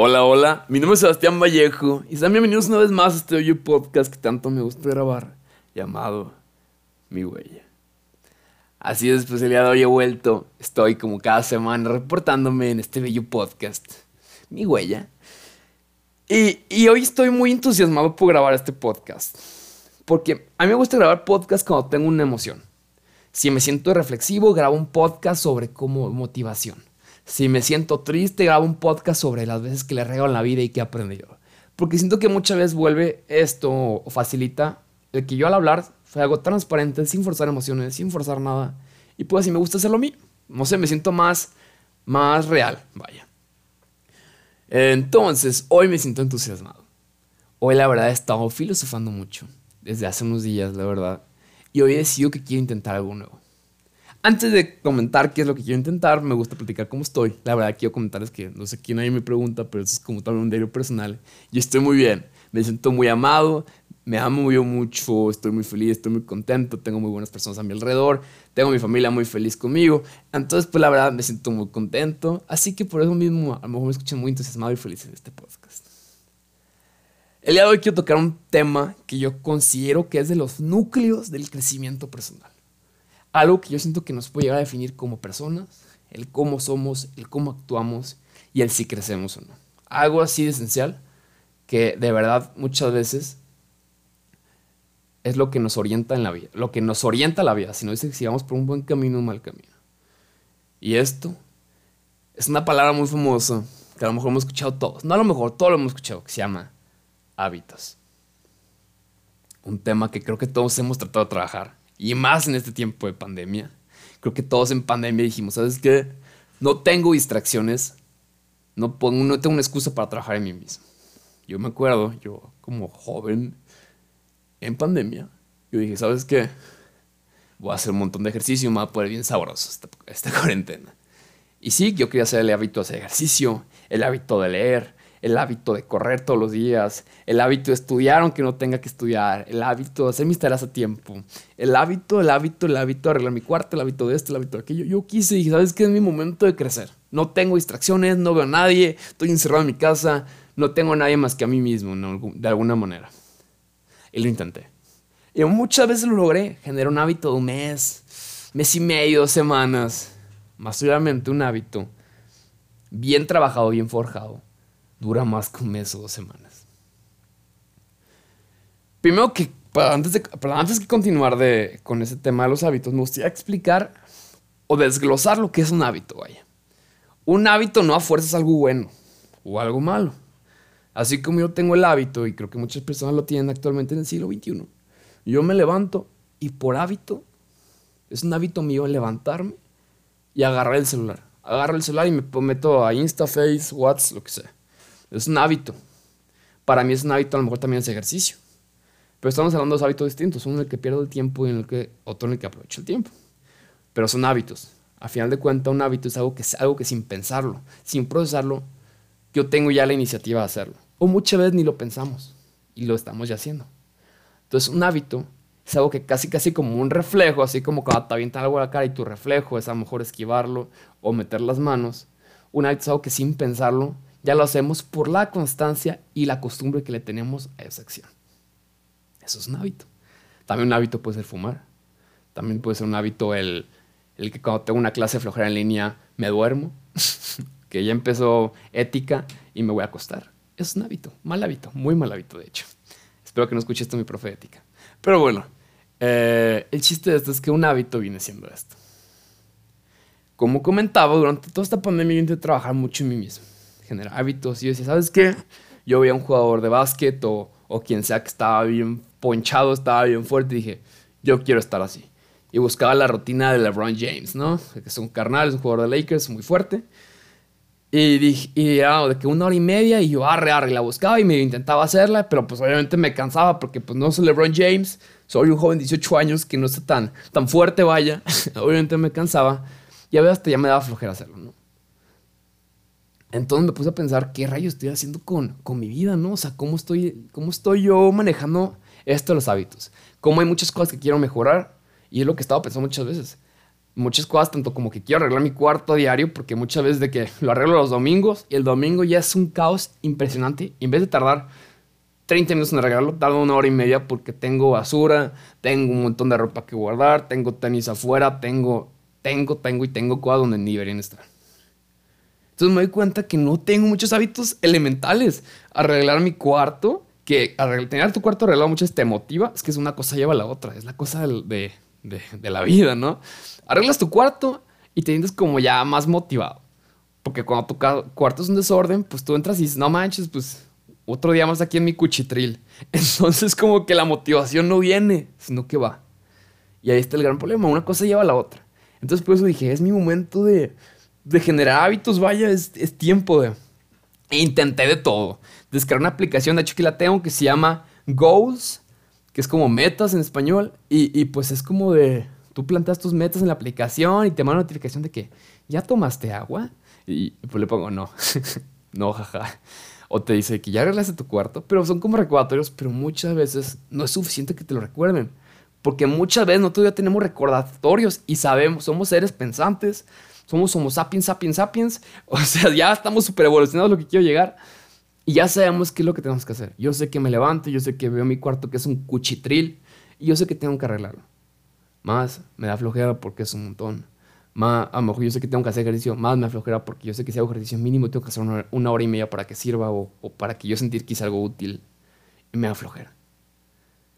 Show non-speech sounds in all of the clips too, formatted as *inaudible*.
Hola, hola, mi nombre es Sebastián Vallejo y sean bienvenidos una vez más a este audio podcast que tanto me gusta grabar, llamado Mi Huella. Así es, pues el día de hoy he vuelto, estoy como cada semana reportándome en este bello podcast, Mi Huella. Y, y hoy estoy muy entusiasmado por grabar este podcast, porque a mí me gusta grabar podcast cuando tengo una emoción. Si me siento reflexivo, grabo un podcast sobre como motivación. Si me siento triste, grabo un podcast sobre las veces que le rego en la vida y que he aprendido. Porque siento que muchas veces vuelve esto o facilita el que yo al hablar fue algo transparente, sin forzar emociones, sin forzar nada. Y pues si me gusta hacerlo a mí. No sé, me siento más, más real, vaya. Entonces, hoy me siento entusiasmado. Hoy la verdad he estado filosofando mucho. Desde hace unos días, la verdad. Y hoy he decidido que quiero intentar algo nuevo. Antes de comentar qué es lo que quiero intentar, me gusta platicar cómo estoy. La verdad, quiero comentarles que no sé quién nadie me pregunta, pero eso es como también un diario personal. Y estoy muy bien. Me siento muy amado, me amo yo mucho, estoy muy feliz, estoy muy contento, tengo muy buenas personas a mi alrededor, tengo mi familia muy feliz conmigo. Entonces, pues la verdad, me siento muy contento. Así que por eso mismo, a lo mejor me escuchan muy entusiasmado y feliz en este podcast. El día de hoy quiero tocar un tema que yo considero que es de los núcleos del crecimiento personal algo que yo siento que nos puede llegar a definir como personas, el cómo somos, el cómo actuamos y el si crecemos o no. Algo así de esencial que de verdad muchas veces es lo que nos orienta en la vida, lo que nos orienta la vida, si no dice si vamos por un buen camino o un mal camino. Y esto es una palabra muy famosa que a lo mejor hemos escuchado todos, no a lo mejor, todos lo hemos escuchado, que se llama hábitos. Un tema que creo que todos hemos tratado de trabajar y más en este tiempo de pandemia. Creo que todos en pandemia dijimos, ¿sabes qué? No tengo distracciones, no, pongo, no tengo una excusa para trabajar en mí mismo. Yo me acuerdo, yo como joven en pandemia, yo dije, ¿sabes qué? Voy a hacer un montón de ejercicio, me va a poner bien sabroso esta, esta *laughs* cuarentena. Y sí, yo quería hacer el hábito de hacer ejercicio, el hábito de leer, el hábito de correr todos los días, el hábito de estudiar aunque no tenga que estudiar, el hábito de hacer mis tareas a tiempo, el hábito, el hábito, el hábito de arreglar mi cuarto, el hábito de esto, el hábito de aquello. Yo quise y dije, ¿sabes qué? Es mi momento de crecer. No tengo distracciones, no veo a nadie, estoy encerrado en mi casa, no tengo a nadie más que a mí mismo, de alguna manera. Y lo intenté. Y muchas veces lo logré, generé un hábito de un mes, mes y medio, dos semanas. Más obviamente un hábito bien trabajado, bien forjado dura más que un mes o dos semanas. Primero que, antes de, antes de continuar de, con ese tema de los hábitos, me gustaría explicar o desglosar lo que es un hábito, vaya. Un hábito no a fuerza es algo bueno o algo malo. Así como yo tengo el hábito, y creo que muchas personas lo tienen actualmente en el siglo XXI, yo me levanto y por hábito, es un hábito mío levantarme y agarrar el celular. Agarro el celular y me meto a Insta, Face, WhatsApp, lo que sea. Es un hábito. Para mí es un hábito, a lo mejor también es ejercicio. Pero estamos hablando de dos hábitos distintos. Uno en el que pierdo el tiempo y en el que, otro en el que aprovecho el tiempo. Pero son hábitos. A final de cuentas, un hábito es algo que, algo que sin pensarlo, sin procesarlo, yo tengo ya la iniciativa de hacerlo. O muchas veces ni lo pensamos y lo estamos ya haciendo. Entonces, un hábito es algo que casi, casi como un reflejo, así como cuando te avientan algo a la cara y tu reflejo es a lo mejor esquivarlo o meter las manos. Un hábito es algo que sin pensarlo ya lo hacemos por la constancia y la costumbre que le tenemos a esa acción. Eso es un hábito. También un hábito puede ser fumar. También puede ser un hábito el, el que cuando tengo una clase flojera en línea me duermo. *laughs* que ya empezó ética y me voy a acostar. Es un hábito. Mal hábito. Muy mal hábito, de hecho. Espero que no escuche esto mi profe. Pero bueno, eh, el chiste de esto es que un hábito viene siendo esto. Como comentaba, durante toda esta pandemia yo intenté trabajar mucho en mí mismo generar hábitos. Y yo decía, ¿sabes qué? Yo veía un jugador de básquet o, o quien sea que estaba bien ponchado, estaba bien fuerte, y dije, yo quiero estar así. Y buscaba la rutina de LeBron James, ¿no? Que es un carnal, es un jugador de Lakers muy fuerte. Y dije, y de que una hora y media, y yo arre, arre, la buscaba y me intentaba hacerla, pero pues obviamente me cansaba porque pues no soy LeBron James, soy un joven de 18 años que no está tan, tan fuerte, vaya. *laughs* obviamente me cansaba. Y a veces hasta ya me daba flojera hacerlo, ¿no? Entonces me puse a pensar qué rayos estoy haciendo con, con mi vida, ¿no? O sea, ¿cómo estoy, cómo estoy yo manejando esto de los hábitos? Cómo hay muchas cosas que quiero mejorar y es lo que estaba pensando muchas veces. Muchas cosas, tanto como que quiero arreglar mi cuarto diario, porque muchas veces de que *laughs* lo arreglo los domingos y el domingo ya es un caos impresionante. Y en vez de tardar 30 minutos en arreglarlo, tardo una hora y media porque tengo basura, tengo un montón de ropa que guardar, tengo tenis afuera, tengo, tengo, tengo y tengo cosas donde ni deberían estar. Entonces me doy cuenta que no tengo muchos hábitos elementales. Arreglar mi cuarto, que tener tu cuarto arreglado mucho te motiva, es que es una cosa lleva a la otra, es la cosa de, de, de la vida, ¿no? Arreglas tu cuarto y te sientes como ya más motivado. Porque cuando tu cuarto es un desorden, pues tú entras y dices, no manches, pues otro día más aquí en mi cuchitril. *laughs* Entonces como que la motivación no viene, sino que va. Y ahí está el gran problema, una cosa lleva a la otra. Entonces por eso dije, es mi momento de, de generar hábitos, vaya, es, tiempo de... E intenté de todo. Descargar una aplicación, de hecho que la tengo, que se llama Goals, que es como metas en español. Y, y pues es como de, tú plantas tus metas en la aplicación y te manda notificación de que, ¿ya tomaste agua? Y pues le pongo, no, *laughs* no, jaja o te dice que ya arreglaste tu cuarto, pero son como recordatorios, pero muchas veces no es suficiente que te lo recuerden. Porque muchas veces nosotros ya tenemos recordatorios y sabemos, somos seres pensantes, somos homo sapiens, sapiens, sapiens. *laughs* O sea, ya estamos super evolucionados lo que quiero llegar. Y ya sabemos qué es lo que tenemos que hacer. Yo sé que me levanto, yo sé que veo mi cuarto que es un cuchitril y yo sé que tengo que arreglarlo. Más me da flojera porque es un montón más, a lo mejor yo sé que tengo que hacer ejercicio, más me aflojera porque yo sé que si hago ejercicio mínimo tengo que hacer una, hora y media para que sirva o, para que yo sentir que hice algo útil y me aflojera.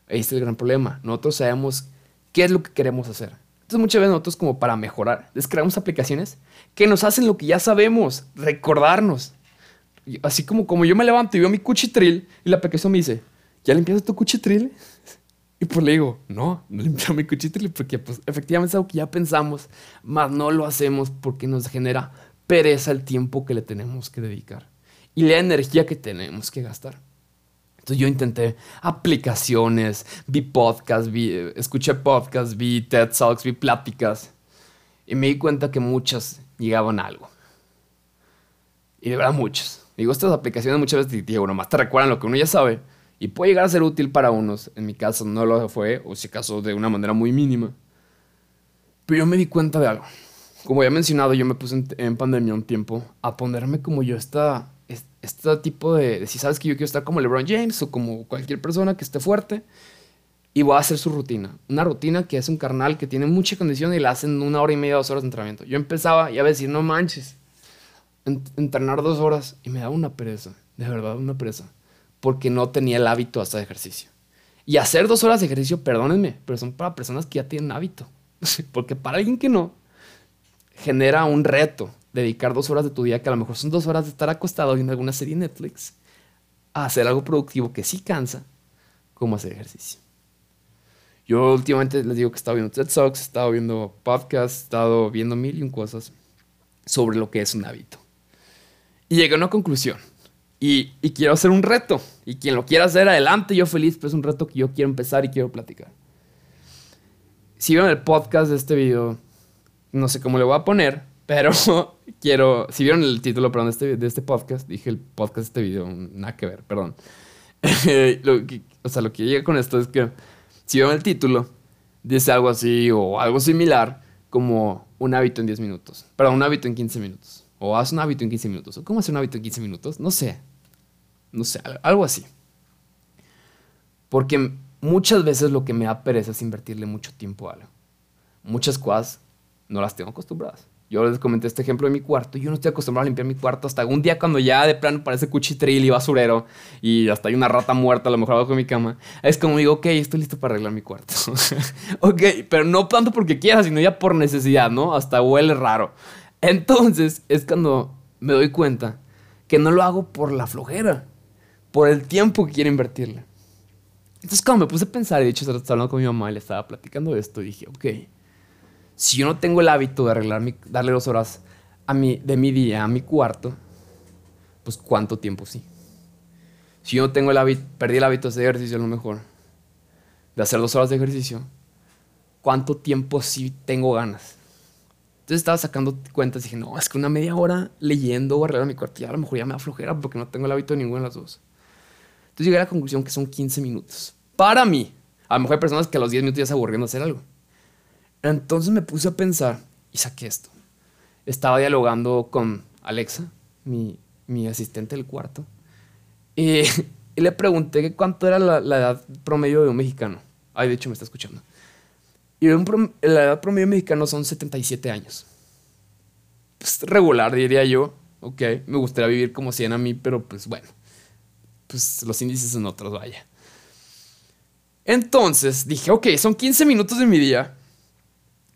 Ahí está el gran problema. Nosotros sabemos qué es lo que queremos hacer. Entonces muchas veces nosotros como para mejorar, descargamos aplicaciones que nos hacen lo que ya sabemos, recordarnos. Así como, como yo me levanto y veo mi cuchitril y la aplicación me dice, ¿ya limpiaste tu cuchitril? *laughs* Y pues le digo, no, no limpiar mi cuchitril porque pues efectivamente es algo que ya pensamos, mas no lo hacemos porque nos genera pereza el tiempo que le tenemos que dedicar y la energía que tenemos que gastar. Entonces yo intenté aplicaciones, vi podcasts, vi, escuché podcasts, vi TED Talks, vi pláticas y me di cuenta que muchas llegaban a algo. Y de verdad muchas. Digo, estas aplicaciones muchas veces, digo, nomás te recuerdan lo que uno ya sabe y puede llegar a ser útil para unos. En mi caso no lo fue, o si acaso de una manera muy mínima. Pero yo me di cuenta de algo. Como ya he mencionado, yo me puse en, pandemia un tiempo a ponerme como yo esta, este tipo de, Si sabes que yo quiero estar como LeBron James o como cualquier persona que esté fuerte. Y voy a hacer su rutina. Una rutina que es un carnal que tiene mucha condición y la hacen una hora y media, dos horas de entrenamiento. Yo empezaba y a decir, no manches, entrenar dos horas y me daba una pereza. De verdad, una pereza porque no tenía el hábito hasta de ejercicio. Y hacer dos horas de ejercicio, perdónenme, pero son para personas que ya tienen hábito. *laughs* porque para alguien que no, genera un reto dedicar dos horas de tu día, que a lo mejor son dos horas de estar acostado viendo alguna serie Netflix, a hacer algo productivo que sí cansa, como hacer ejercicio. Yo últimamente les digo que he estado viendo TED Talks, he estado viendo podcasts, he estado viendo mil y un cosas sobre lo que es un hábito. Y llegué a una conclusión. Y, quiero hacer un reto. Y quien lo quiera hacer, adelante, yo feliz, pero es un reto que yo quiero empezar y quiero platicar. Si vieron el podcast de este video, no sé cómo le voy a poner, pero *laughs* quiero. Si vieron el título, perdón, de este, de este podcast, dije el podcast de este video, nada que ver, perdón. *laughs* o sea, lo que llega con esto es que si vieron el título, dice algo así o algo similar como un hábito en 10 minutos. Perdón, un hábito en 15 minutos. O haz un hábito en 15 minutos. ¿O cómo hacer un hábito en 15 minutos? No sé. No sé, algo así. Porque muchas veces lo que me da pereza es invertirle mucho tiempo a algo. Muchas cosas no las tengo acostumbradas. Yo les comenté este ejemplo de mi cuarto. Yo no estoy acostumbrado a limpiar mi cuarto hasta un día cuando ya de plano parece cuchitril y basurero y hasta hay una rata muerta a lo mejor abajo de mi cama. Es como digo, ok, estoy listo para arreglar mi cuarto. *laughs* ok, pero no tanto porque quiera, sino ya por necesidad, ¿no? Hasta huele raro. Entonces es cuando me doy cuenta que no lo hago por la flojera por el tiempo que quiero invertirle. Entonces, cuando me puse a pensar, de hecho, estaba hablando con mi mamá y le estaba platicando esto, dije, ok, si yo no tengo el hábito de arreglar mi, darle dos horas a mi, de mi día a mi cuarto, pues cuánto tiempo sí. Si yo no tengo el hábito, perdí el hábito de hacer ejercicio a lo mejor, de hacer dos horas de ejercicio, ¿cuánto tiempo sí tengo ganas? Entonces estaba sacando cuentas y dije, no, es que una media hora leyendo o arreglando mi cuarto, a lo mejor ya me da porque no tengo el hábito de ninguna de las dos. Entonces llegué a la conclusión que son 15 minutos. Para mí. A lo mejor hay personas que a los 10 minutos ya se aburrieron de hacer algo. Entonces me puse a pensar y saqué esto. Estaba dialogando con Alexa, mi, mi asistente del cuarto, y, *laughs* le pregunté cuánto era la, edad promedio de un mexicano. Ay, de hecho me está escuchando. Y la edad promedio mexicano son 77 años. Pues regular, diría yo. Ok, me gustaría vivir como 100 a mí, pero pues bueno. Pues los índices son otros, vaya. Entonces dije, ok, son 15 minutos de mi día.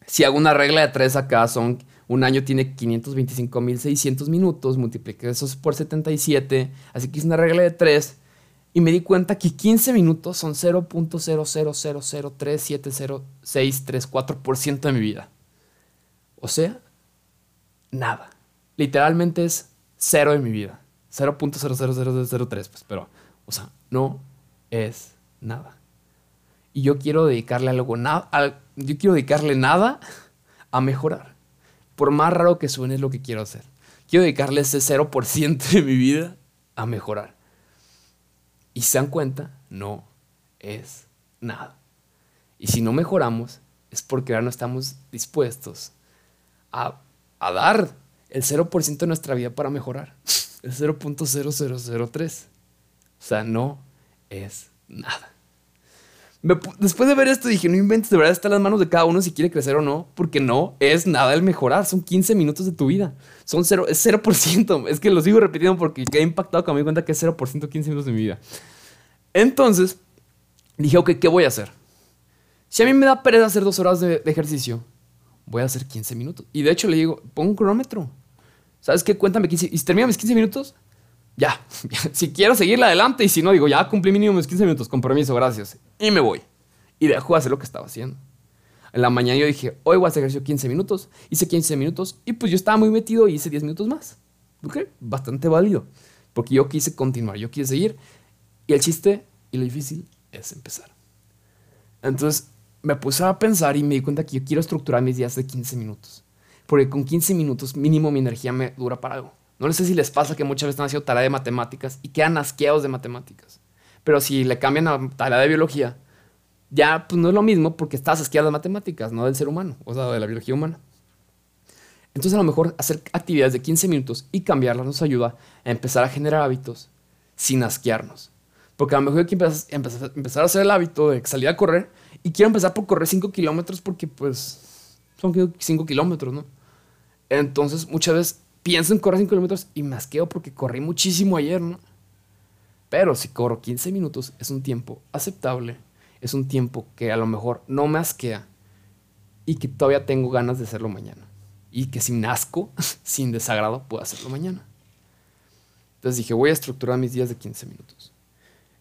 Si hago una regla de 3 acá, son un año tiene 525.600 minutos, multipliqué eso por 77, así que hice una regla de 3 y me di cuenta que 15 minutos son 0.000370634% de mi vida. O sea, nada. Literalmente es cero de mi vida. 0.00003, pues, pero, o sea, no es nada. Y yo quiero dedicarle algo, nada, yo quiero dedicarle nada a mejorar. Por más raro que suene es lo que quiero hacer. Quiero dedicarle ese 0% de mi vida a mejorar. Y se dan cuenta, no es nada. Y si no mejoramos, es porque ahora no estamos dispuestos a, a dar el 0% de nuestra vida para mejorar. El 0.0003. O sea, no es nada después de ver esto dije, no inventes, de verdad está en las manos de cada uno si quiere crecer o no, porque no es nada el mejorar, son 15 minutos de tu vida, son 0, es 0%, es que lo sigo repitiendo porque quedé impactado cuando me di cuenta que es 0% 15 minutos de mi vida. Entonces, dije, ok, ¿qué voy a hacer? Si a mí me da pereza hacer dos horas de, ejercicio, voy a hacer 15 minutos. Y de hecho le digo, pongo un cronómetro. ¿Sabes qué? Cuéntame 15. Y si termina mis 15 minutos, *laughs* ya, si quiero seguirle adelante y si no, digo, ya cumplí mínimo mis 15 minutos, con permiso, gracias. Y me voy. Y dejo de hacer lo que estaba haciendo. En la mañana yo dije, hoy voy a hacer ejercicio 15 minutos. Hice 15 minutos y pues yo estaba muy metido y hice 10 minutos más. ¿Ok? Bastante válido. Porque yo quise continuar, yo quise seguir. Y el chiste y lo difícil es empezar. Entonces me puse a pensar y me di cuenta que yo quiero estructurar mis días de 15 minutos. Porque con 15 minutos mínimo mi energía me dura para algo. No sé si les pasa que muchas veces están haciendo tarea de matemáticas y quedan asqueados de matemáticas. Pero si le cambian a tarea de biología, ya pues no es lo mismo porque estás asqueado de matemáticas, no del ser humano, o sea, de la biología humana. Entonces a lo mejor hacer actividades de 15 minutos y cambiarlas nos ayuda a empezar a generar hábitos sin asquearnos. Porque a lo mejor hay que empezar, empezar a hacer el hábito de salir a correr y quiero empezar por correr 5 kilómetros porque pues son 5 kilómetros, ¿no? Entonces muchas veces pienso en correr 5 kilómetros y me asqueo porque corrí muchísimo ayer, ¿no? Pero si corro 15 minutos es un tiempo aceptable, es un tiempo que a lo mejor no me asquea y que todavía tengo ganas de hacerlo mañana. Y que sin asco, *laughs* sin desagrado, puedo hacerlo mañana. Entonces dije, voy a estructurar mis días de 15 minutos.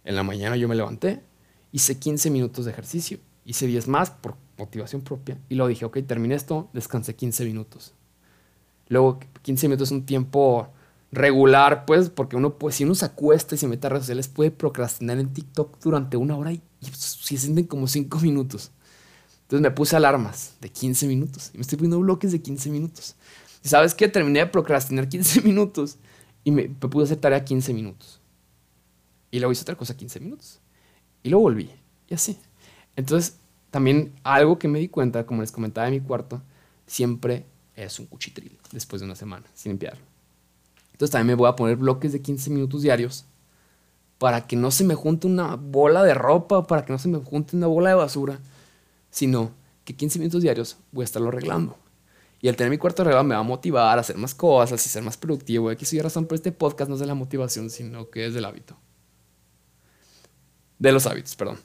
En la mañana yo me levanté, hice 15 minutos de ejercicio, hice 10 más por motivación propia y luego dije, ok, terminé esto, descansé 15 minutos Luego 15 minutos es un tiempo regular, pues, porque uno, pues, si uno se acuesta y se mete a redes sociales, puede procrastinar en TikTok durante una hora y, si se sienten como 5 minutos. Entonces me puse alarmas de 15 minutos y me estoy poniendo bloques de 15 minutos. Y sabes qué? Terminé de procrastinar 15 *laughs* minutos y me, me pude hacer tarea 15 minutos. Y luego hice otra cosa 15 minutos. Y luego volví. Y así. Entonces, también algo que me di cuenta, como les comentaba en mi cuarto, siempre es un cuchitril después de una semana sin limpiarlo. Entonces también me voy a poner bloques de 15 minutos diarios para que no se me junte una bola de ropa, para que no se me junte una bola de basura, sino que 15 minutos diarios voy a estarlo arreglando. Y al tener mi cuarto arreglado me va a motivar a hacer más cosas y ser más productivo. Aquí soy razón por este podcast no es de la motivación, sino que es del hábito. De los hábitos, perdón.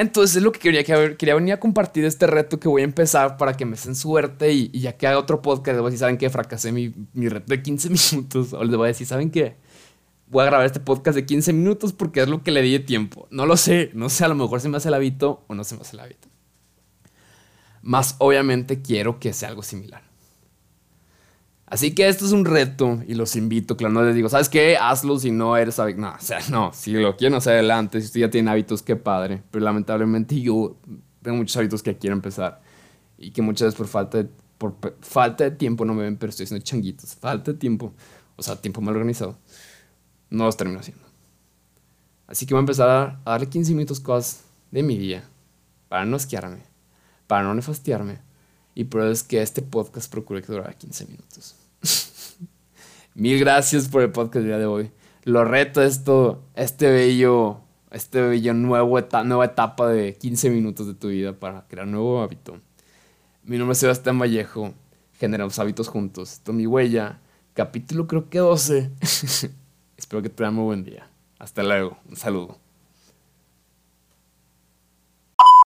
Entonces es lo que quería, que quería venir a compartir este reto que voy a empezar para que me den suerte y, ya que haga otro podcast, les voy a decir, ¿saben qué? Fracasé mi, mi reto de 15 *laughs* minutos. O les voy a decir, ¿saben qué? Voy a grabar este podcast de 15 minutos porque es lo que le di de tiempo. No lo sé, no sé, a lo mejor se me hace el hábito o no se me hace el hábito. Más obviamente quiero que sea algo similar. Así que esto es un reto y los invito, claro, no les digo, ¿sabes qué? Hazlo si no eres No, o sea, *laughs* no, si lo quieren hacer adelante, si usted ya tiene hábitos, qué padre. Pero lamentablemente yo tengo muchos hábitos que quiero empezar y que muchas veces por falta de por falta de tiempo, no me ven, pero estoy haciendo changuitos, falta de tiempo, o sea, tiempo mal organizado, no los termino haciendo. Así que voy a empezar a darle 15 minutos cosas de mi día para no esquiarme, para no nefastiarme. Y por eso es que este podcast procure que durara 15 minutos. *laughs* Mil gracias por el podcast del día de hoy. Lo reto esto, este bello, este bello nuevo nueva etapa de 15 minutos de tu vida para crear nuevo hábito. Mi nombre es Sebastián Vallejo. Generamos hábitos juntos. Esto es mi huella. Capítulo creo que 12. *laughs* Espero que tengan muy buen día. Hasta luego. Un saludo.